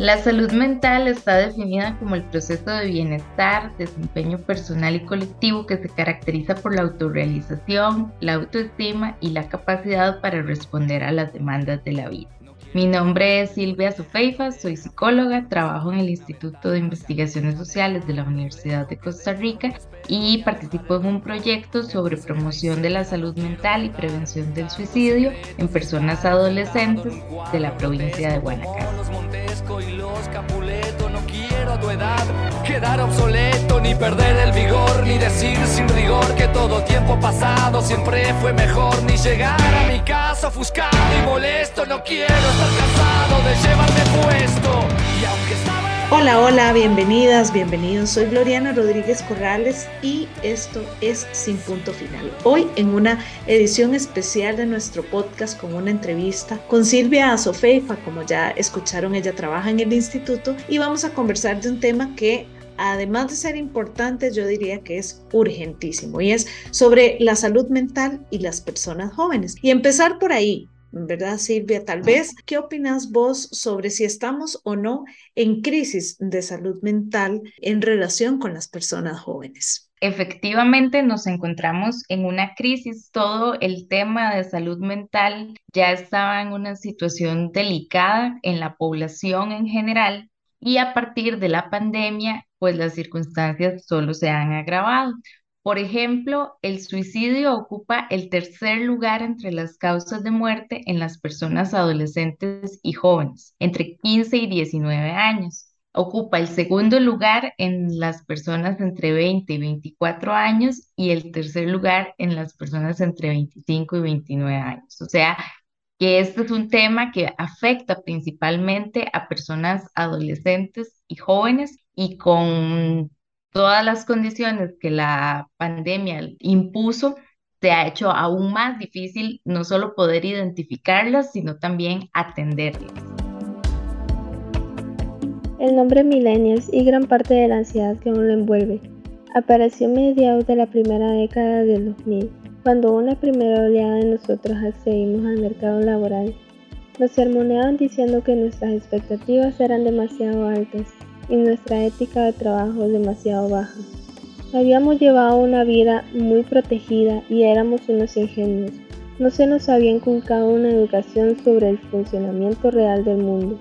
La salud mental está definida como el proceso de bienestar, desempeño personal y colectivo que se caracteriza por la autorrealización, la autoestima y la capacidad para responder a las demandas de la vida. Mi nombre es Silvia Sofeifa, soy psicóloga, trabajo en el Instituto de Investigaciones Sociales de la Universidad de Costa Rica y participo en un proyecto sobre promoción de la salud mental y prevención del suicidio en personas adolescentes de la provincia de Guanacaste quedar obsoleto, ni perder el vigor, ni decir sin rigor que todo tiempo pasado siempre fue mejor, ni llegar a mi casa ofuscado y molesto, no quiero estar cansado de llevarme puesto. Y aunque Hola, hola, bienvenidas, bienvenidos. Soy Gloriana Rodríguez Corrales y esto es Sin Punto Final. Hoy en una edición especial de nuestro podcast con una entrevista con Silvia Azofeifa, como ya escucharon, ella trabaja en el instituto y vamos a conversar de un tema que además de ser importante, yo diría que es urgentísimo y es sobre la salud mental y las personas jóvenes. Y empezar por ahí, ¿verdad, Silvia? Tal vez, ¿qué opinas vos sobre si estamos o no en crisis de salud mental en relación con las personas jóvenes? Efectivamente, nos encontramos en una crisis. Todo el tema de salud mental ya estaba en una situación delicada en la población en general y a partir de la pandemia, pues las circunstancias solo se han agravado. Por ejemplo, el suicidio ocupa el tercer lugar entre las causas de muerte en las personas adolescentes y jóvenes, entre 15 y 19 años. Ocupa el segundo lugar en las personas entre 20 y 24 años y el tercer lugar en las personas entre 25 y 29 años. O sea, que este es un tema que afecta principalmente a personas adolescentes y jóvenes y con todas las condiciones que la pandemia impuso, se ha hecho aún más difícil no solo poder identificarlas, sino también atenderlas. El nombre Millennials y gran parte de la ansiedad que aún lo envuelve apareció a mediados de la primera década del 2000, cuando una primera oleada de nosotros accedimos al mercado laboral. Nos sermoneaban diciendo que nuestras expectativas eran demasiado altas y nuestra ética de trabajo demasiado baja. Habíamos llevado una vida muy protegida y éramos unos ingenuos. No se nos había inculcado una educación sobre el funcionamiento real del mundo.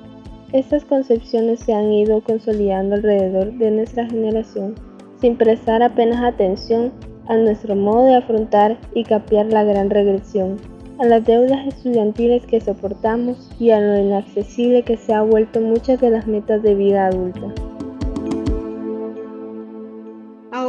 Estas concepciones se han ido consolidando alrededor de nuestra generación sin prestar apenas atención a nuestro modo de afrontar y capear la gran regresión a las deudas estudiantiles que soportamos y a lo inaccesible que se ha vuelto muchas de las metas de vida adulta.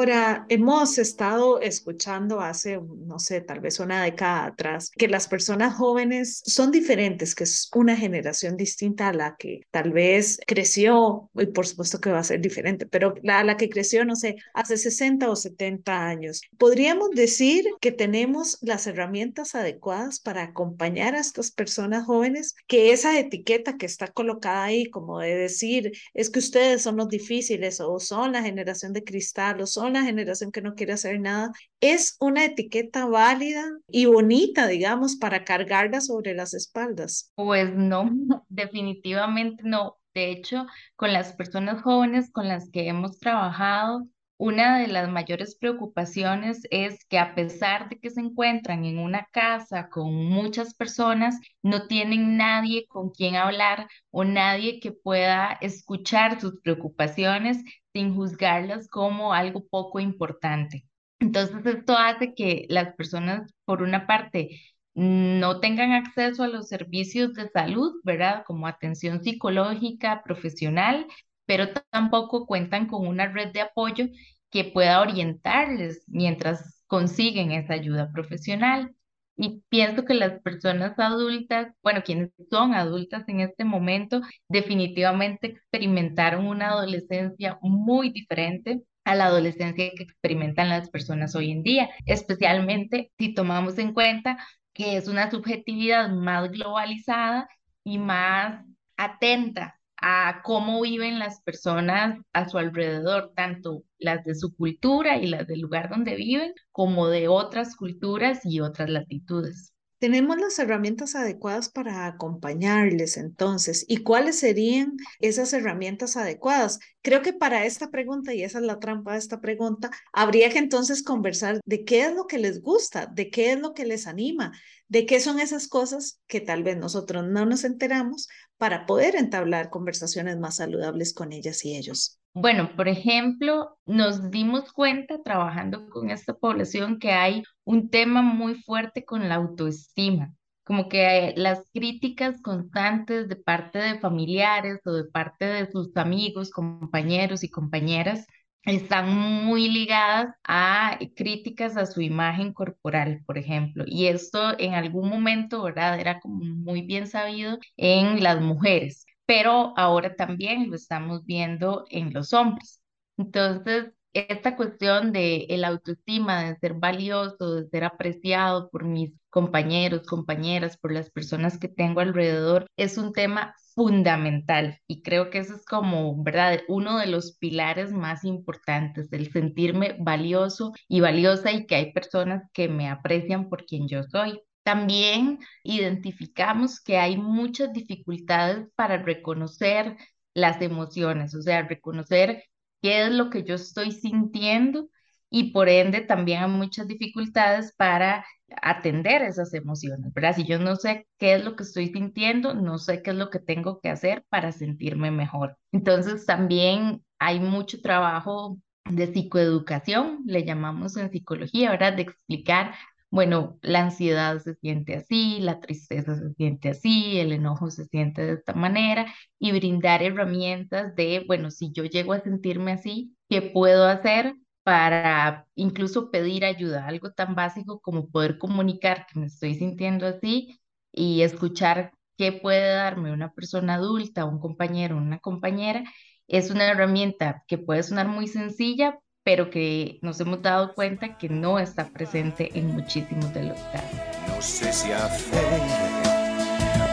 Ahora, hemos estado escuchando hace, no sé, tal vez una década atrás, que las personas jóvenes son diferentes, que es una generación distinta a la que tal vez creció, y por supuesto que va a ser diferente, pero la, la que creció, no sé, hace 60 o 70 años. ¿Podríamos decir que tenemos las herramientas adecuadas para acompañar a estas personas jóvenes? Que esa etiqueta que está colocada ahí, como de decir, es que ustedes son los difíciles o son la generación de cristal o son una generación que no quiere hacer nada, es una etiqueta válida y bonita, digamos, para cargarla sobre las espaldas. Pues no, definitivamente no. De hecho, con las personas jóvenes con las que hemos trabajado, una de las mayores preocupaciones es que a pesar de que se encuentran en una casa con muchas personas, no tienen nadie con quien hablar o nadie que pueda escuchar sus preocupaciones sin juzgarlas como algo poco importante. Entonces, esto hace que las personas, por una parte, no tengan acceso a los servicios de salud, ¿verdad? Como atención psicológica, profesional, pero tampoco cuentan con una red de apoyo que pueda orientarles mientras consiguen esa ayuda profesional. Y pienso que las personas adultas, bueno, quienes son adultas en este momento, definitivamente experimentaron una adolescencia muy diferente a la adolescencia que experimentan las personas hoy en día, especialmente si tomamos en cuenta que es una subjetividad más globalizada y más atenta a cómo viven las personas a su alrededor, tanto las de su cultura y las del lugar donde viven, como de otras culturas y otras latitudes. tenemos las herramientas adecuadas para acompañarles entonces. ¿Y cuáles serían esas herramientas adecuadas? Creo que para esta pregunta, y esa es la trampa de esta pregunta, habría que entonces conversar de qué es lo que les gusta, de qué es lo que les anima, de qué son esas cosas que tal vez nosotros no nos enteramos para poder entablar conversaciones más saludables con ellas y ellos. Bueno, por ejemplo, nos dimos cuenta trabajando con esta población que hay un tema muy fuerte con la autoestima, como que las críticas constantes de parte de familiares o de parte de sus amigos, compañeros y compañeras están muy ligadas a críticas a su imagen corporal, por ejemplo. Y esto en algún momento, ¿verdad? Era como muy bien sabido en las mujeres pero ahora también lo estamos viendo en los hombres. Entonces, esta cuestión de el autoestima, de ser valioso, de ser apreciado por mis compañeros, compañeras, por las personas que tengo alrededor, es un tema fundamental y creo que eso es como, ¿verdad? Uno de los pilares más importantes, el sentirme valioso y valiosa y que hay personas que me aprecian por quien yo soy. También identificamos que hay muchas dificultades para reconocer las emociones, o sea, reconocer qué es lo que yo estoy sintiendo y por ende también hay muchas dificultades para atender esas emociones, ¿verdad? Si yo no sé qué es lo que estoy sintiendo, no sé qué es lo que tengo que hacer para sentirme mejor. Entonces también hay mucho trabajo de psicoeducación, le llamamos en psicología, ¿verdad? De explicar bueno, la ansiedad se siente así, la tristeza se siente así, el enojo se siente de esta manera y brindar herramientas de, bueno, si yo llego a sentirme así, ¿qué puedo hacer para incluso pedir ayuda? Algo tan básico como poder comunicar que me estoy sintiendo así y escuchar qué puede darme una persona adulta, un compañero, una compañera, es una herramienta que puede sonar muy sencilla, pero que nos hemos dado cuenta que no está presente en muchísimos de los casos. No sé si hacer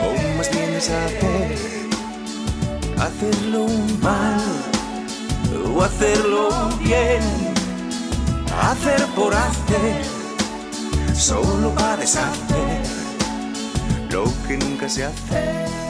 o más bien saber hacerlo mal o hacerlo bien, hacer por hacer, solo para deshacer lo que nunca se hace.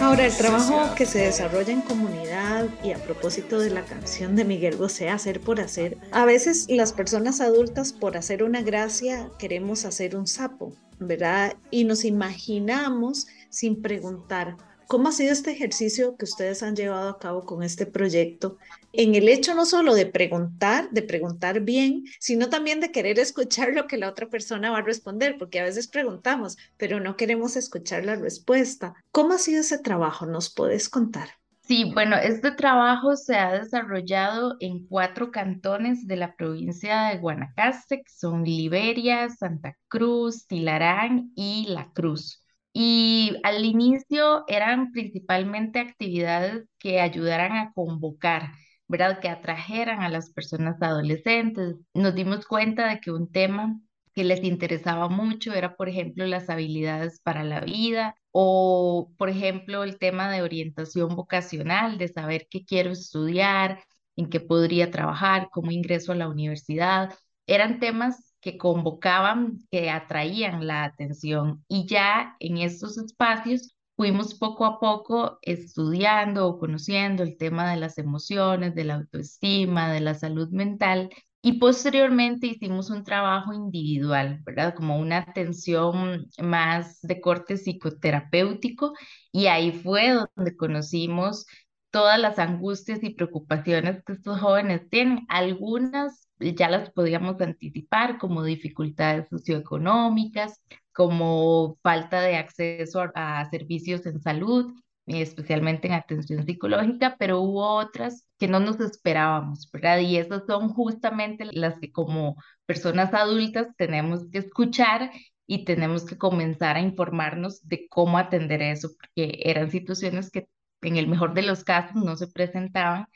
Ahora, el trabajo que se desarrolla en comunidad y a propósito de la canción de Miguel Bosé, Hacer por Hacer, a veces las personas adultas por hacer una gracia queremos hacer un sapo, ¿verdad? Y nos imaginamos sin preguntar, ¿Cómo ha sido este ejercicio que ustedes han llevado a cabo con este proyecto? En el hecho no solo de preguntar, de preguntar bien, sino también de querer escuchar lo que la otra persona va a responder, porque a veces preguntamos, pero no queremos escuchar la respuesta. ¿Cómo ha sido ese trabajo? ¿Nos puedes contar? Sí, bueno, este trabajo se ha desarrollado en cuatro cantones de la provincia de Guanacaste, que son Liberia, Santa Cruz, Tilarán y La Cruz. Y al inicio eran principalmente actividades que ayudaran a convocar, ¿verdad? Que atrajeran a las personas adolescentes. Nos dimos cuenta de que un tema que les interesaba mucho era, por ejemplo, las habilidades para la vida o, por ejemplo, el tema de orientación vocacional, de saber qué quiero estudiar, en qué podría trabajar, cómo ingreso a la universidad. Eran temas que convocaban, que atraían la atención. Y ya en estos espacios fuimos poco a poco estudiando o conociendo el tema de las emociones, de la autoestima, de la salud mental. Y posteriormente hicimos un trabajo individual, ¿verdad? Como una atención más de corte psicoterapéutico. Y ahí fue donde conocimos todas las angustias y preocupaciones que estos jóvenes tienen. Algunas ya las podíamos anticipar como dificultades socioeconómicas, como falta de acceso a, servicios en salud, especialmente en atención psicológica, pero hubo otras que no nos esperábamos, ¿verdad? Y esas son justamente las que como personas adultas tenemos que escuchar y tenemos que comenzar a informarnos de cómo atender eso, porque eran situaciones que en el mejor de los casos no se presentaban,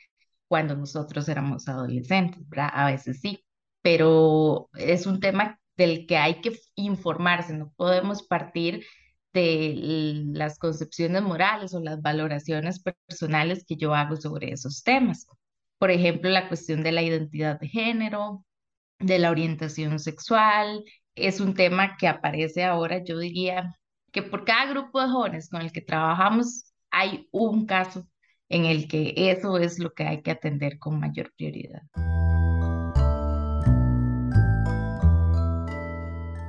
cuando nosotros éramos adolescentes, ¿verdad? A veces sí, pero es un tema del que hay que informarse, no podemos partir de las concepciones morales o las valoraciones personales que yo hago sobre esos temas. Por ejemplo, la cuestión de la identidad de género, de la orientación sexual, es un tema que aparece ahora, yo diría que por cada grupo de jóvenes con el que trabajamos hay un caso en el que eso es lo que hay que atender con mayor prioridad.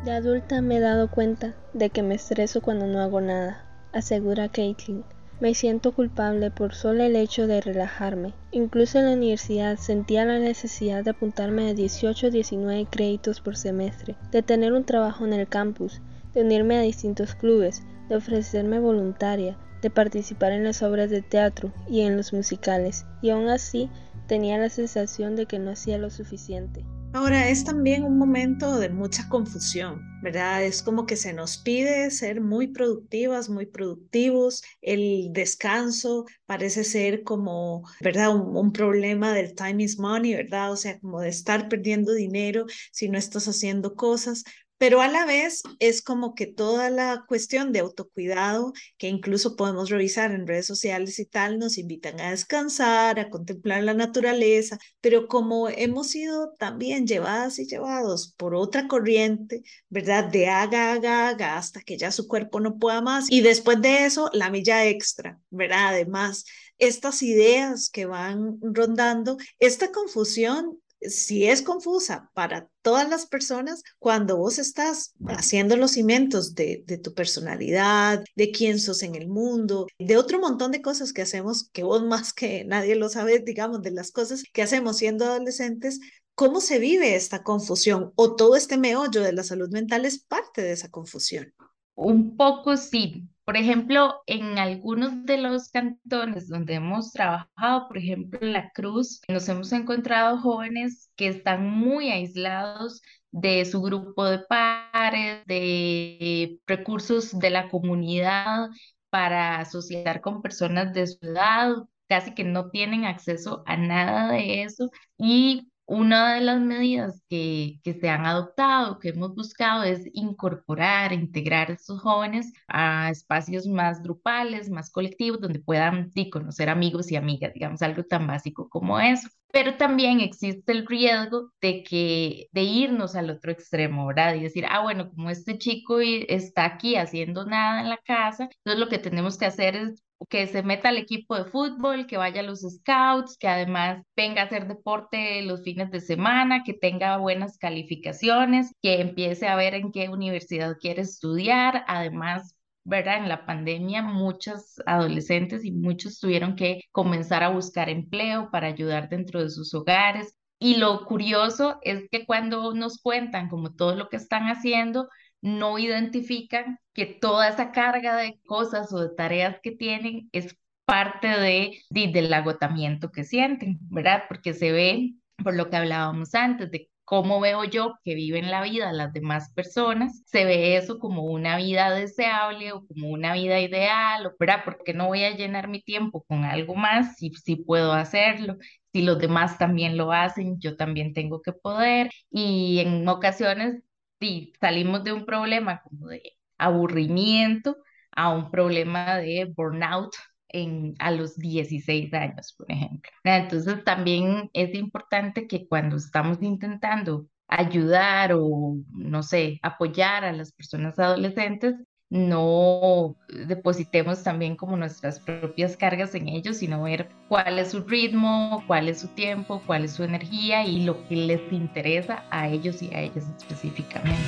De adulta me he dado cuenta de que me estreso cuando no hago nada, asegura Caitlin. Me siento culpable por solo el hecho de relajarme. Incluso en la universidad sentía la necesidad de apuntarme a 18 o 19 créditos por semestre, de tener un trabajo en el campus, de unirme a distintos clubes, de ofrecerme voluntaria, de participar en las obras de teatro y en los musicales, y aún así tenía la sensación de que no hacía lo suficiente. Ahora es también un momento de mucha confusión, ¿verdad? Es como que se nos pide ser muy productivas, muy productivos. El descanso parece ser como, ¿verdad? Un, problema del time is money, ¿verdad? O sea, como de estar perdiendo dinero si no estás haciendo cosas pero a la vez es como que toda la cuestión de autocuidado, que incluso podemos revisar en redes sociales y tal, nos invitan a descansar, a contemplar la naturaleza, pero como hemos sido también llevadas y llevados por otra corriente, ¿verdad? De haga, haga, haga, hasta que ya su cuerpo no pueda más. Y después de eso, la milla extra, ¿verdad? Además, estas ideas que van rondando, esta confusión si es confusa para todas las personas, cuando vos estás haciendo los cimientos de, de, tu personalidad, de quién sos en el mundo, de otro montón de cosas que hacemos, que vos más que nadie lo sabes, digamos, de las cosas que hacemos siendo adolescentes, ¿cómo se vive esta confusión? O todo este meollo de la salud mental es parte de esa confusión. Un poco sí, por ejemplo, en algunos de los cantones donde hemos trabajado, por ejemplo, en La Cruz, nos hemos encontrado jóvenes que están muy aislados de su grupo de pares, de recursos de la comunidad para asociar con personas de su edad, casi que no tienen acceso a nada de eso. Y una de las medidas que, que, se han adoptado, que hemos buscado, es incorporar, integrar a estos jóvenes a espacios más grupales, más colectivos, donde puedan conocer amigos y amigas, digamos, algo tan básico como eso. Pero también existe el riesgo de que de irnos al otro extremo, ¿verdad? Y decir, ah, bueno, como este chico está aquí haciendo nada en la casa, entonces lo que tenemos que hacer es que se meta al equipo de fútbol, que vaya a los scouts, que además venga a hacer deporte los fines de semana, que tenga buenas calificaciones, que empiece a ver en qué universidad quiere estudiar. Además, ¿verdad? En la pandemia muchas adolescentes y muchos tuvieron que comenzar a buscar empleo para ayudar dentro de sus hogares. Y lo curioso es que cuando nos cuentan como todo lo que están haciendo, no identifican que toda esa carga de cosas o de tareas que tienen es parte de, del agotamiento que sienten, ¿verdad? Porque se ve, por lo que hablábamos antes, de cómo veo yo que viven la vida las demás personas, se ve eso como una vida deseable o como una vida ideal, ¿verdad? Porque no voy a llenar mi tiempo con algo más si, si puedo hacerlo. Si los demás también lo hacen, yo también tengo que poder. Y en ocasiones y salimos de un problema como de aburrimiento a un problema de burnout en, a los 16 años, por ejemplo. Entonces también es importante que cuando estamos intentando ayudar o, no sé, apoyar a las personas adolescentes, no depositemos también como nuestras propias cargas en ellos, sino ver cuál es su ritmo, cuál es su tiempo, cuál es su energía y lo que les interesa a ellos y a ellas específicamente.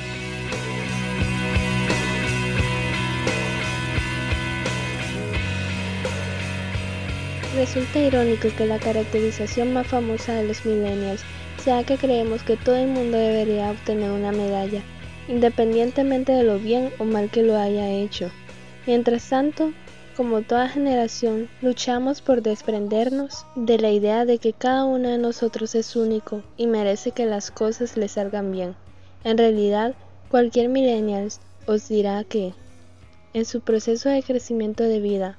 Resulta irónico que la caracterización más famosa de los millennials sea que creemos que todo el mundo debería obtener una medalla independientemente de lo bien o mal que lo haya hecho. Mientras tanto, como toda generación, luchamos por desprendernos de la idea de que cada uno de nosotros es único y merece que las cosas le salgan bien. En realidad, cualquier millennial os dirá que, en su proceso de crecimiento de vida,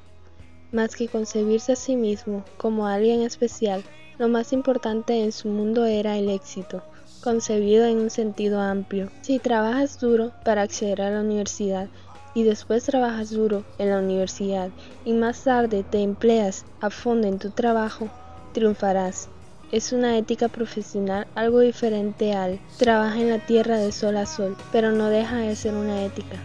más que concebirse a sí mismo como alguien especial, lo más importante en su mundo era el éxito concebido en un sentido amplio. Si trabajas duro para acceder a la universidad y después trabajas duro en la universidad y más tarde te empleas a fondo en tu trabajo, triunfarás. es una ética profesional algo diferente al trabaja en la tierra de sol a sol, pero no deja de ser una ética.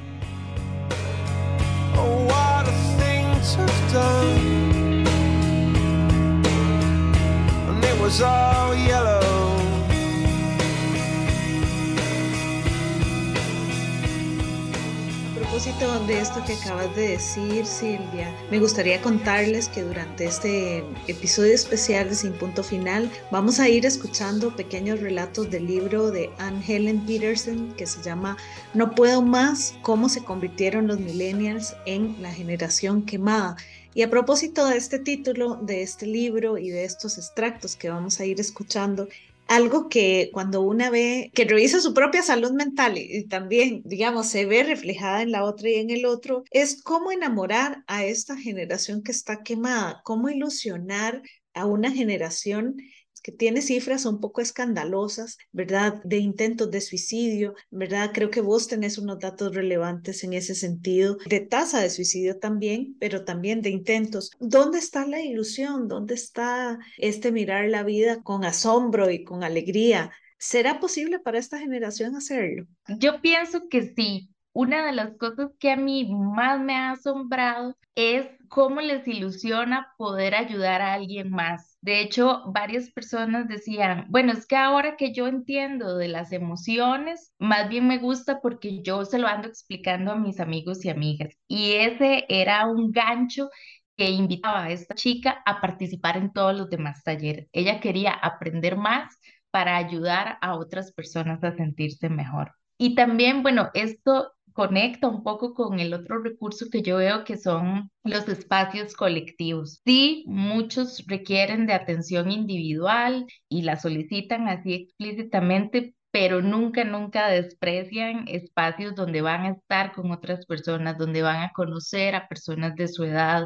Propósito de esto que acabas de decir, Silvia, me gustaría contarles que durante este episodio especial de Sin Punto Final vamos a ir escuchando pequeños relatos del libro de Anne Helen Peterson que se llama No puedo más, cómo se convirtieron los millennials en la generación quemada. Y a propósito de este título, de este libro y de estos extractos que vamos a ir escuchando, algo que cuando una ve, que revisa su propia salud mental y, también, digamos, se ve reflejada en la otra y en el otro, es cómo enamorar a esta generación que está quemada, cómo ilusionar a una generación que tiene cifras un poco escandalosas, ¿verdad? De intentos de suicidio, ¿verdad? Creo que vos tenés unos datos relevantes en ese sentido, de tasa de suicidio también, pero también de intentos. ¿Dónde está la ilusión? ¿Dónde está este mirar la vida con asombro y con alegría? ¿Será posible para esta generación hacerlo? Yo pienso que sí. Una de las cosas que a mí más me ha asombrado es cómo les ilusiona poder ayudar a alguien más. De hecho, varias personas decían, bueno, es que ahora que yo entiendo de las emociones, más bien me gusta porque yo se lo ando explicando a mis amigos y amigas. Y ese era un gancho que invitaba a esta chica a participar en todos los demás talleres. Ella quería aprender más para ayudar a otras personas a sentirse mejor. Y también, bueno, esto conecta un poco con el otro recurso que yo veo que son los espacios colectivos. Sí, muchos requieren de atención individual y la solicitan así explícitamente, pero nunca, nunca desprecian espacios donde van a estar con otras personas, donde van a conocer a personas de su edad,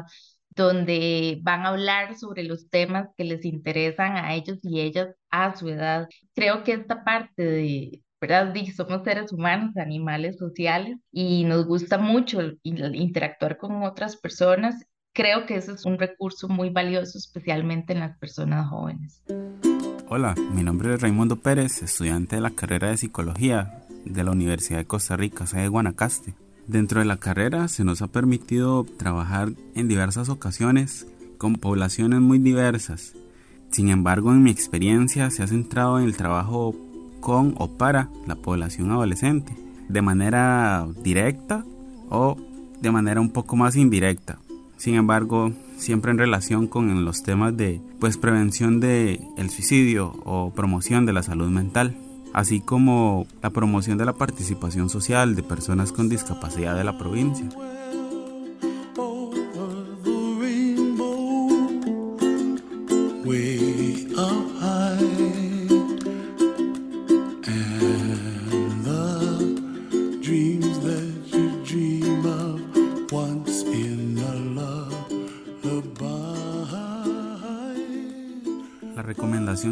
donde van a hablar sobre los temas que les interesan a ellos y ellas a su edad. Creo que esta parte de, ¿verdad? Somos seres humanos, animales sociales y nos gusta mucho interactuar con otras personas. Creo que ese es un recurso muy valioso, especialmente en las personas jóvenes. Hola, mi nombre es Raimundo Pérez, estudiante de la carrera de Psicología de la Universidad de Costa Rica, sede de Guanacaste. Dentro de la carrera se nos ha permitido trabajar en diversas ocasiones con poblaciones muy diversas. Sin embargo, en mi experiencia se ha centrado en el trabajo con o para la población adolescente, de manera directa o de manera un poco más indirecta. Sin embargo, siempre en relación con los temas de pues prevención de el suicidio o promoción de la salud mental, así como la promoción de la participación social de personas con discapacidad de la provincia.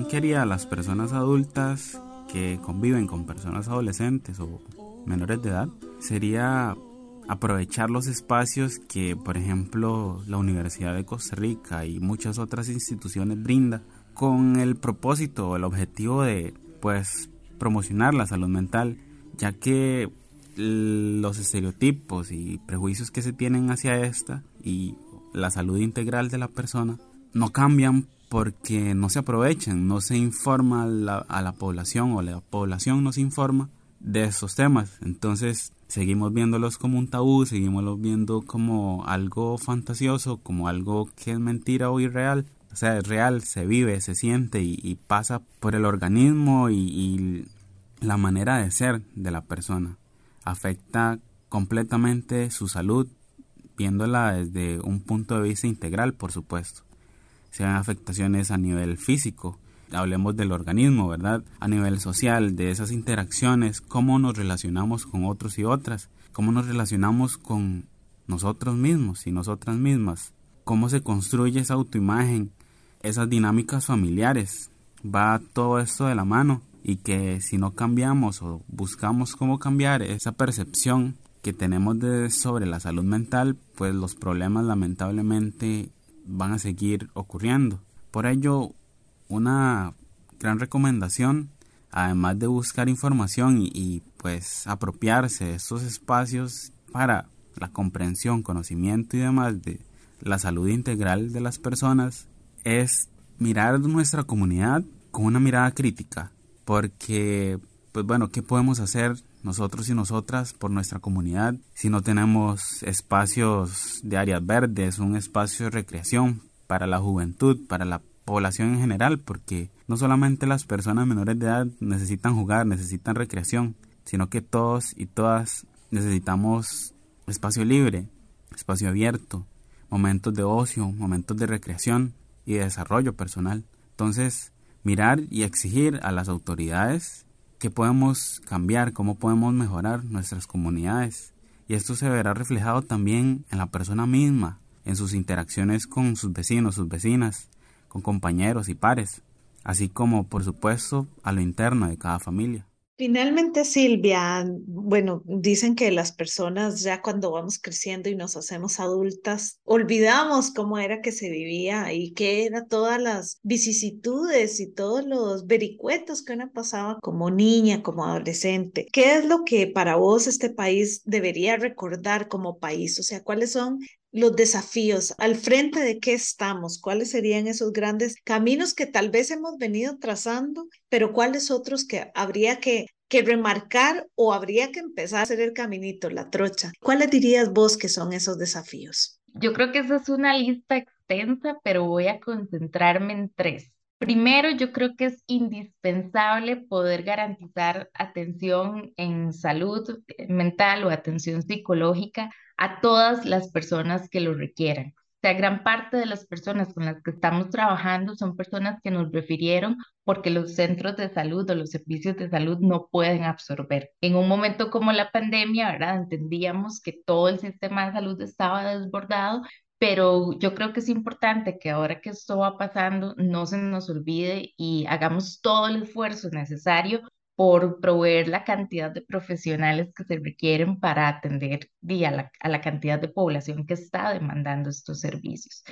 Que haría a las personas adultas que conviven con personas adolescentes o menores de edad sería aprovechar los espacios que, por ejemplo, la Universidad de Costa Rica y muchas otras instituciones brinda con el propósito o el objetivo de, pues, promocionar la salud mental, ya que los estereotipos y prejuicios que se tienen hacia esta y la salud integral de la persona no cambian porque no se aprovechan, no se informa a la, población o la población no se informa de esos temas. Entonces seguimos viéndolos como un tabú, seguimos viendo como algo fantasioso, como algo que es mentira o irreal. O sea, es real, se vive, se siente y, pasa por el organismo y la manera de ser de la persona. Afecta completamente su salud, viéndola desde un punto de vista integral, por supuesto sean afectaciones a nivel físico, hablemos del organismo, ¿verdad? A nivel social, de esas interacciones, cómo nos relacionamos con otros y otras, cómo nos relacionamos con nosotros mismos y nosotras mismas, cómo se construye esa autoimagen, esas dinámicas familiares, va todo esto de la mano y que si no cambiamos o buscamos cómo cambiar esa percepción que tenemos de, sobre la salud mental, pues los problemas lamentablemente van a seguir ocurriendo. Por ello, una gran recomendación, además de buscar información y, pues apropiarse de estos espacios para la comprensión, conocimiento y demás de la salud integral de las personas, es mirar nuestra comunidad con una mirada crítica, porque, pues bueno, ¿qué podemos hacer nosotros y nosotras por nuestra comunidad si no tenemos espacios de áreas verdes, un espacio de recreación para la juventud, para la población en general, porque no solamente las personas menores de edad necesitan jugar, necesitan recreación, sino que todos y todas necesitamos espacio libre, espacio abierto, momentos de ocio, momentos de recreación y de desarrollo personal. Entonces, mirar y exigir a las autoridades qué podemos cambiar, cómo podemos mejorar nuestras comunidades. Y esto se verá reflejado también en la persona misma, en sus interacciones con sus vecinos, sus vecinas, con compañeros y pares, así como por supuesto a lo interno de cada familia. Finalmente, Silvia, bueno, dicen que las personas ya cuando vamos creciendo y nos hacemos adultas, olvidamos cómo era que se vivía y qué eran todas las vicisitudes y todos los vericuetos que uno pasaba como niña, como adolescente. ¿Qué es lo que para vos este país debería recordar como país? O sea, ¿cuáles son los desafíos, al frente de qué estamos, cuáles serían esos grandes caminos que tal vez hemos venido trazando, pero cuáles otros que habría que, que remarcar o habría que empezar a hacer el caminito, la trocha. ¿Cuáles dirías vos que son esos desafíos? Yo creo que esa es una lista extensa, pero voy a concentrarme en tres. Primero, yo creo que es indispensable poder garantizar atención en salud mental o atención psicológica a todas las personas que lo requieran. O sea, gran parte de las personas con las que estamos trabajando son personas que nos refirieron porque los centros de salud o los servicios de salud no pueden absorber. En un momento como la pandemia, ¿verdad? Entendíamos que todo el sistema de salud estaba desbordado, pero yo creo que es importante que ahora que esto va pasando no se nos olvide y hagamos todo el esfuerzo necesario por proveer la cantidad de profesionales que se requieren para atender a la, a la cantidad de población que está demandando estos servicios.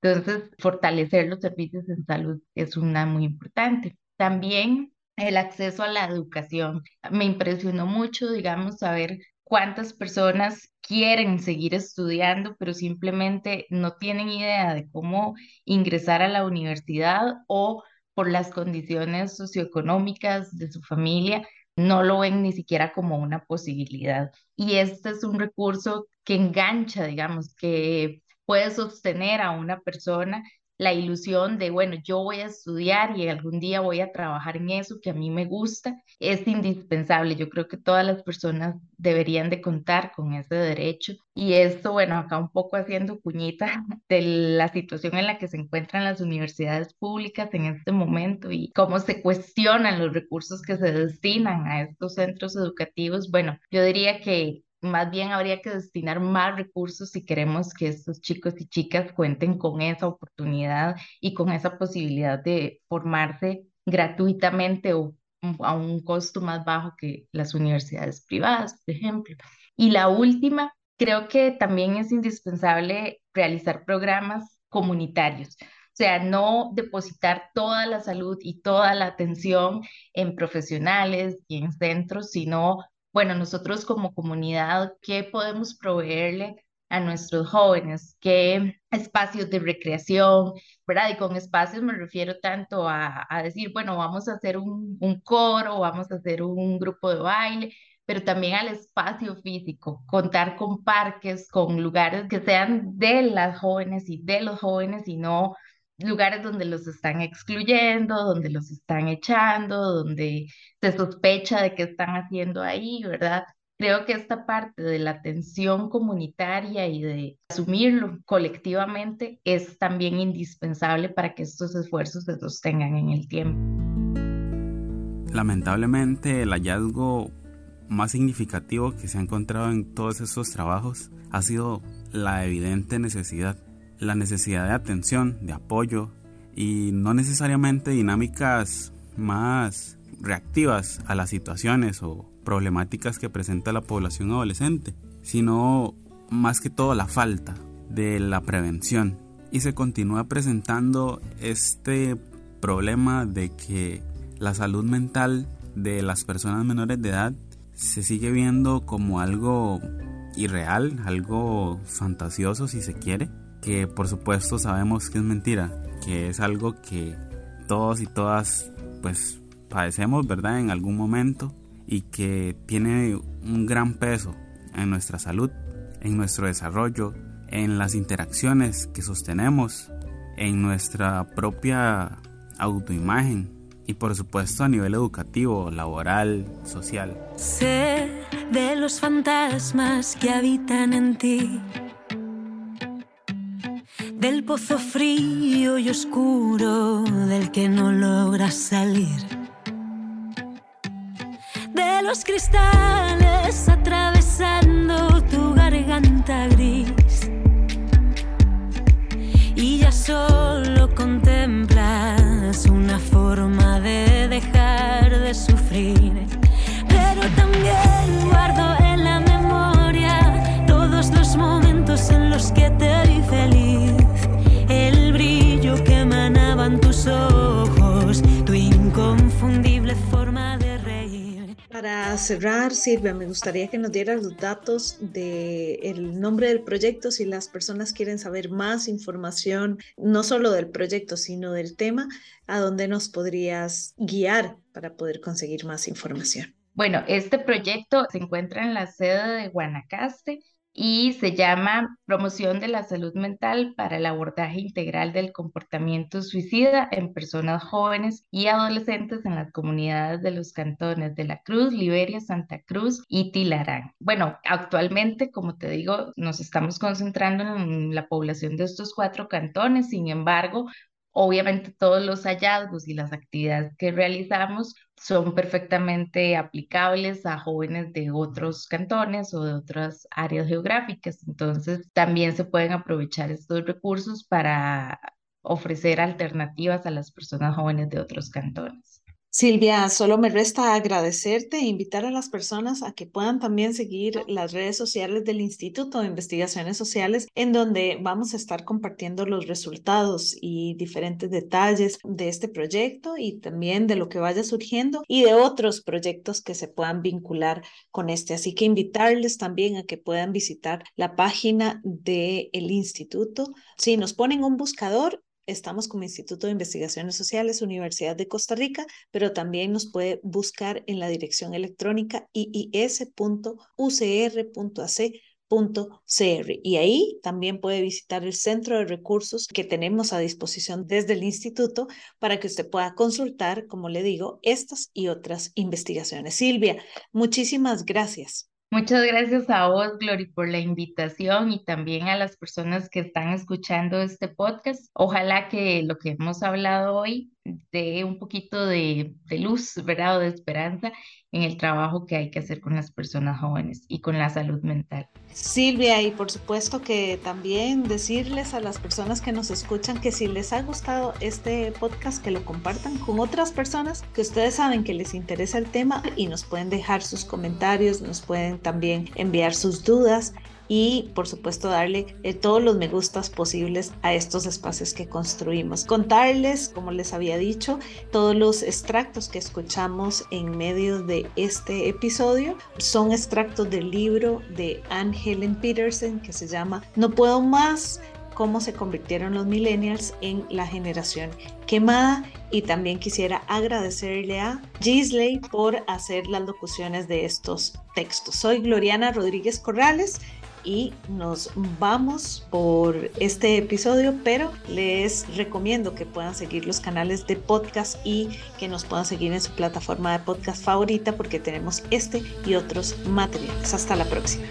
Entonces, fortalecer los servicios en salud es una muy importante. También el acceso a la educación. Me impresionó mucho, digamos, saber cuántas personas quieren seguir estudiando, pero simplemente no tienen idea de cómo ingresar a la universidad o por las condiciones socioeconómicas de su familia, no lo ven ni siquiera como una posibilidad. Y este es un recurso que engancha, digamos, que puede sostener a una persona la ilusión de, bueno, yo voy a estudiar y algún día voy a trabajar en eso que a mí me gusta, es indispensable. Yo creo que todas las personas deberían de contar con ese derecho. Y esto, bueno, acá un poco haciendo cuñita de la situación en la que se encuentran las universidades públicas en este momento y cómo se cuestionan los recursos que se destinan a estos centros educativos. Bueno, yo diría que más bien habría que destinar más recursos si queremos que estos chicos y chicas cuenten con esa oportunidad y con esa posibilidad de formarse gratuitamente o a un costo más bajo que las universidades privadas, por ejemplo. Y la última, creo que también es indispensable realizar programas comunitarios. O sea, no depositar toda la salud y toda la atención en profesionales y en centros, sino bueno, nosotros como comunidad, ¿qué podemos proveerle a nuestros jóvenes? ¿Qué espacios de recreación? ¿Verdad? Y con espacios me refiero tanto a, decir, bueno, vamos a hacer un, un coro, vamos a hacer un grupo de baile, pero también al espacio físico, contar con parques, con lugares que sean de las jóvenes y de los jóvenes y no lugares donde los están excluyendo, donde los están echando, donde se sospecha de qué están haciendo ahí, ¿verdad? Creo que esta parte de la atención comunitaria y de asumirlo colectivamente es también indispensable para que estos esfuerzos se sostengan en el tiempo. Lamentablemente el hallazgo más significativo que se ha encontrado en todos estos trabajos ha sido la evidente necesidad la necesidad de atención, de apoyo y no necesariamente dinámicas más reactivas a las situaciones o problemáticas que presenta la población adolescente, sino más que todo la falta de la prevención. Y se continúa presentando este problema de que la salud mental de las personas menores de edad se sigue viendo como algo irreal, algo fantasioso si se quiere, que por supuesto sabemos que es mentira, que es algo que todos y todas pues padecemos, ¿verdad? En algún momento y que tiene un gran peso en nuestra salud, en nuestro desarrollo, en las interacciones que sostenemos, en nuestra propia autoimagen y por supuesto a nivel educativo, laboral, social. Sé de los fantasmas que habitan en ti, del pozo frío y oscuro del que no logras salir, de los cristales atravesando tu garganta gris. Y ya solo contemplas una forma de dejar de sufrir. Pero también guardo en la memoria todos los momentos en los que te vi feliz, para cerrar, Silvia, me gustaría que nos dieras los datos del nombre del proyecto si las personas quieren saber más información, no solo del proyecto, sino del tema, a dónde nos podrías guiar para poder conseguir más información. Bueno, este proyecto se encuentra en la sede de Guanacaste y se llama Promoción de la Salud Mental para el abordaje integral del comportamiento suicida en personas jóvenes y adolescentes en las comunidades de los cantones de La Cruz, Liberia, Santa Cruz y Tilarán. Bueno, actualmente, como te digo, nos estamos concentrando en la población de estos cuatro cantones, sin embargo, Obviamente todos los hallazgos y las actividades que realizamos son perfectamente aplicables a jóvenes de otros cantones o de otras áreas geográficas. Entonces también se pueden aprovechar estos recursos para ofrecer alternativas a las personas jóvenes de otros cantones. Silvia, solo me resta agradecerte e invitar a las personas a que puedan también seguir las redes sociales del Instituto de Investigaciones Sociales, en donde vamos a estar compartiendo los resultados y diferentes detalles de este proyecto y también de lo que vaya surgiendo y de otros proyectos que se puedan vincular con este. Así que invitarles también a que puedan visitar la página del instituto. Si nos ponen un buscador, Estamos como Instituto de Investigaciones Sociales, Universidad de Costa Rica, pero también nos puede buscar en la dirección electrónica iis.ucr.ac.cr y ahí también puede visitar el centro de recursos que tenemos a disposición desde el instituto para que usted pueda consultar, como le digo, estas y otras investigaciones. Silvia, muchísimas gracias. Muchas gracias a vos, Glory, por la invitación y también a las personas que están escuchando este podcast. Ojalá que lo que hemos hablado hoy dé un poquito de, de luz, ¿verdad? O de esperanza en el trabajo que hay que hacer con las personas jóvenes y con la salud mental. Silvia, y por supuesto que también decirles a las personas que nos escuchan que si les ha gustado este podcast, que lo compartan con otras personas que ustedes saben que les interesa el tema y nos pueden dejar sus comentarios, nos pueden también enviar sus dudas y por supuesto darle eh, todos los me gustas posibles a estos espacios que construimos. Contarles, como les había dicho, todos los extractos que escuchamos en medio de este episodio son extractos del libro de Anne Helen Peterson que se llama No puedo más cómo se convirtieron los millennials en la generación quemada y también quisiera agradecerle a Gisley por hacer las locuciones de estos textos. Soy Gloriana Rodríguez Corrales y nos vamos por este episodio, pero les recomiendo que puedan seguir los canales de podcast y que nos puedan seguir en su plataforma de podcast favorita porque tenemos este y otros materiales. Hasta la próxima.